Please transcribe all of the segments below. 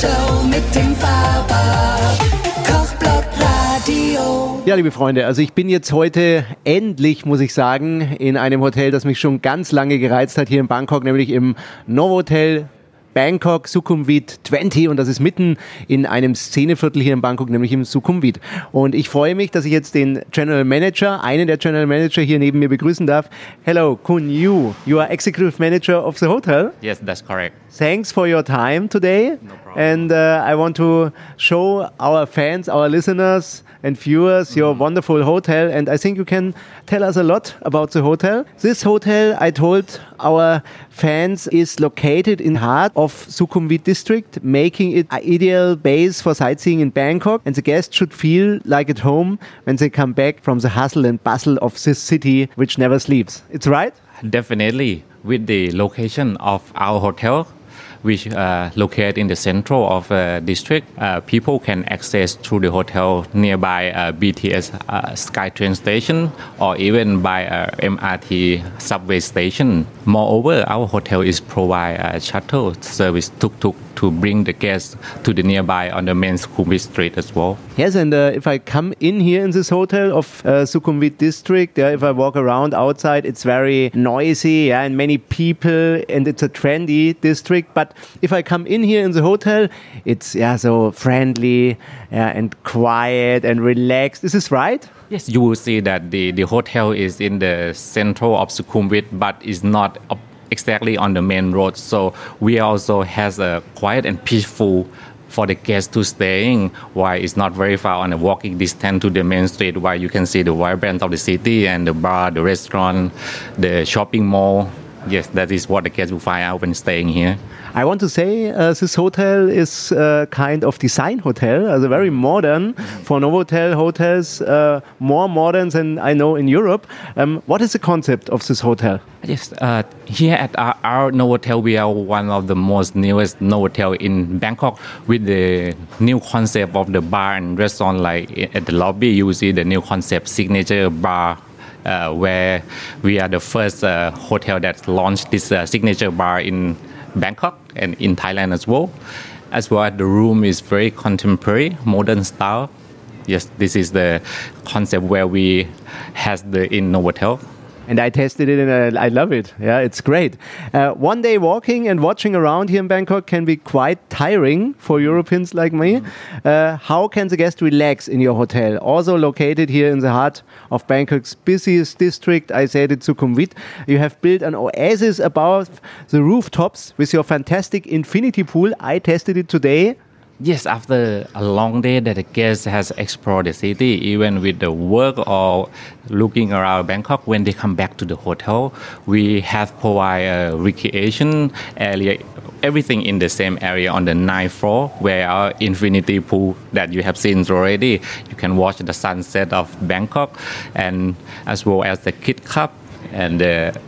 Show mit dem Faber. Kochblock Radio. Ja, liebe Freunde, also ich bin jetzt heute endlich, muss ich sagen, in einem Hotel, das mich schon ganz lange gereizt hat hier in Bangkok, nämlich im Novotel Bangkok Sukhumvit 20 und das ist mitten in einem Szeneviertel hier in Bangkok, nämlich im Sukhumvit. Und ich freue mich, dass ich jetzt den General Manager, einen der General Manager hier neben mir begrüßen darf. Hello, Kun Yu. You are Executive Manager of the hotel. Yes, that's correct. Thanks for your time today. No problem. And uh, I want to show our fans, our listeners and viewers your wonderful hotel. And I think you can tell us a lot about the hotel. This hotel, I told our fans, is located in the heart of Sukhumvit district, making it an ideal base for sightseeing in Bangkok. And the guests should feel like at home when they come back from the hustle and bustle of this city, which never sleeps. It's right? Definitely, with the location of our hotel, which uh, located in the central of the district, uh, people can access through the hotel nearby uh, BTS uh, SkyTrain station or even by uh, MRT subway station. Moreover, our hotel is provide a shuttle service tuk-tuk to bring the guests to the nearby on the main Sukhumvit street as well. Yes, and uh, if I come in here in this hotel of uh, Sukhumvit district, yeah, if I walk around outside, it's very noisy, yeah, and many people, and it's a trendy district. But if I come in here in the hotel, it's yeah, so friendly yeah, and quiet and relaxed. Is this right? Yes, you will see that the, the hotel is in the central of Sukhumvit, but is not exactly on the main road. So we also has a quiet and peaceful for the guests to staying while it's not very far on a walking distance to the main street where you can see the vibrance of the city and the bar, the restaurant, the shopping mall. Yes, that is what the guests will find out when staying here. I want to say uh, this hotel is a kind of design hotel, also very modern for Novotel hotels, uh, more modern than I know in Europe. Um, what is the concept of this hotel? Yes, uh, here at our, our Novotel, we are one of the most newest Novotel in Bangkok with the new concept of the bar and restaurant. Like at the lobby, you will see the new concept signature bar. Uh, where we are the first uh, hotel that launched this uh, signature bar in Bangkok and in Thailand as well. As well, the room is very contemporary, modern style. Yes, this is the concept where we has the in Novotel. And I tested it and I, I love it. Yeah, it's great. Uh, one day walking and watching around here in Bangkok can be quite tiring for Europeans like me. Uh, how can the guest relax in your hotel? Also located here in the heart of Bangkok's busiest district, I said it Sukhumvit. You have built an oasis above the rooftops with your fantastic infinity pool. I tested it today. Yes, after a long day that the guest has explored the city, even with the work or looking around Bangkok, when they come back to the hotel, we have provide a recreation area, everything in the same area on the ninth floor, where our infinity pool that you have seen already, you can watch the sunset of Bangkok, and as well as the kid club and the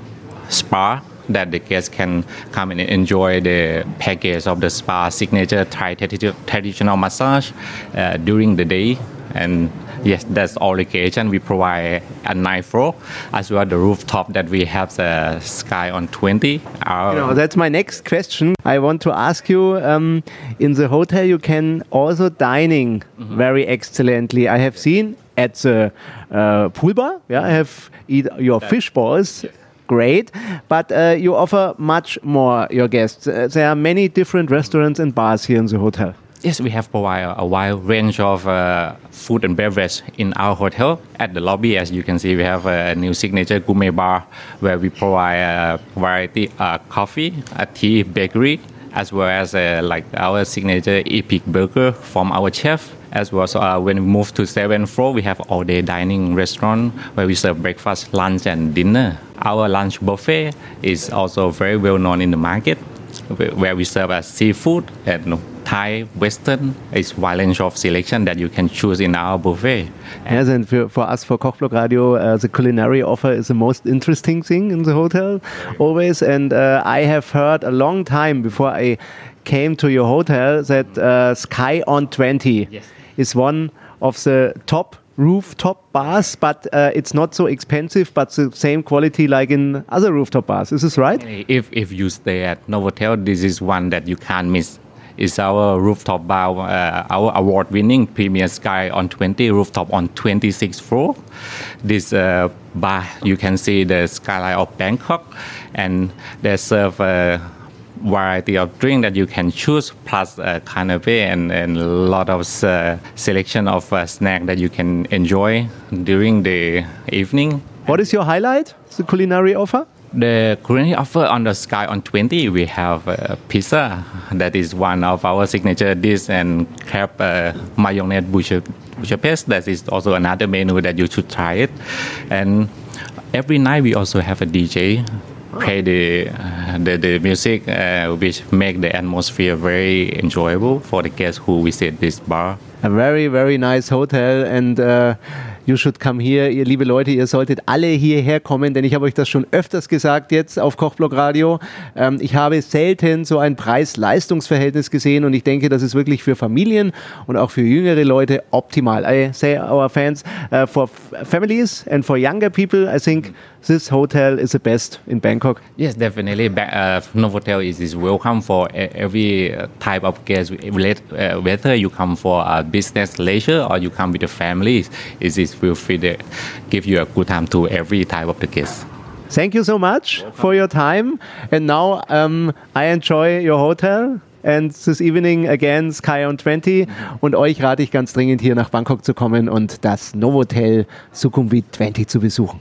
spa that the guests can come and enjoy the package of the spa signature Thai traditional massage uh, during the day. And yes, that's all the occasion. We provide a ninth floor as well the rooftop that we have the sky on 20. Our, You know, that's my next question. I want to ask you um, in the hotel, you can also dining very excellently. I have seen at the uh, pool bar, yeah, I have eat your fish balls. Great, but uh, you offer much more your guests. Uh, there are many different restaurants and bars here in the hotel. Yes, we have provided a wide range of uh, food and beverage in our hotel. At the lobby, as you can see, we have a new signature gourmet bar where we provide a variety uh, coffee, a tea, bakery, as well as uh, like our signature epic burger from our chef. As well, so uh, when we move to seventh floor, we have all-day dining restaurant where we serve breakfast, lunch, and dinner. Our lunch buffet is also very well known in the market, where- we serve as seafood and Thai, Western. It's wide range of selection that you can choose in our buffet. Yes, and for, for us, for Kochblock Radio, uh, the culinary offer is the most interesting thing in the hotel, always. And uh, I have heard a long time before I came to your hotel that uh, Sky on 20 Yes. Is one of the top rooftop bars, but uh, it's not so expensive, but the same quality like in other rooftop bars. Is this right? If if you stay at Novotel, this is one that you can't miss. is our rooftop bar, uh, our award-winning Premier Sky on 20 rooftop on 26th floor. This uh, bar, you can see the skyline of Bangkok, and they serve a variety of drink that you can choose, plus a canapé and, and a lot of uh, selection of uh, snack that you can enjoy during the evening. What is your highlight? The culinary offer? The culinary offer on the Sky on 20, we have uh, pizza. That is one of our signature dish and crab uh, mayonnaise Budapest. That is also another menu that you should try it. And every night we also have a DJ play the, the, the music uh, which make the atmosphere very enjoyable for the guests who visit this bar. A very, very nice hotel and uh, you should come here. Ihr liebe Leute, ihr solltet alle hierher kommen, denn ich habe euch das schon öfters gesagt jetzt auf Kochblock Radio. Ähm, ich habe selten so ein Preis-Leistungs-Verhältnis gesehen und ich denke, das ist wirklich für Familien und auch für jüngere Leute optimal. I say our fans, uh, for families and for younger people, I think this hotel is the best in Bangkok. Yes, definitely. Ba- uh, Novotel is, is welcome for every type of guest. Uh, whether you come for a business leisure or you come with a family, it is will free to give you a good time to every type of the guests. Thank you so much for your time. And now um, I enjoy your hotel. And this evening again Sky on 20. Und euch rate ich ganz dringend hier nach Bangkok zu kommen und das Novotel Sukhumvit 20 zu besuchen.